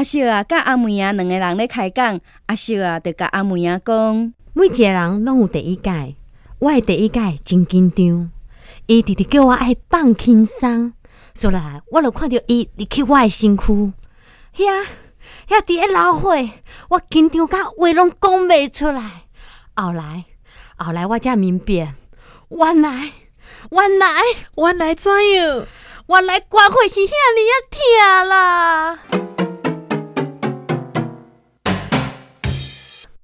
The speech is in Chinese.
阿秀啊，甲阿妹啊，两个人咧开讲。阿秀啊，就甲阿妹啊讲，每一个人拢有第一届，我的第一届真紧张。伊直直叫我爱放轻松，说来，我就看着伊入去我的身躯，遐遐伫咧流血，我紧张甲话拢讲袂出来。后来，后来我才明白，原来，原来，原来怎样？原来关会是遐尼啊疼啦！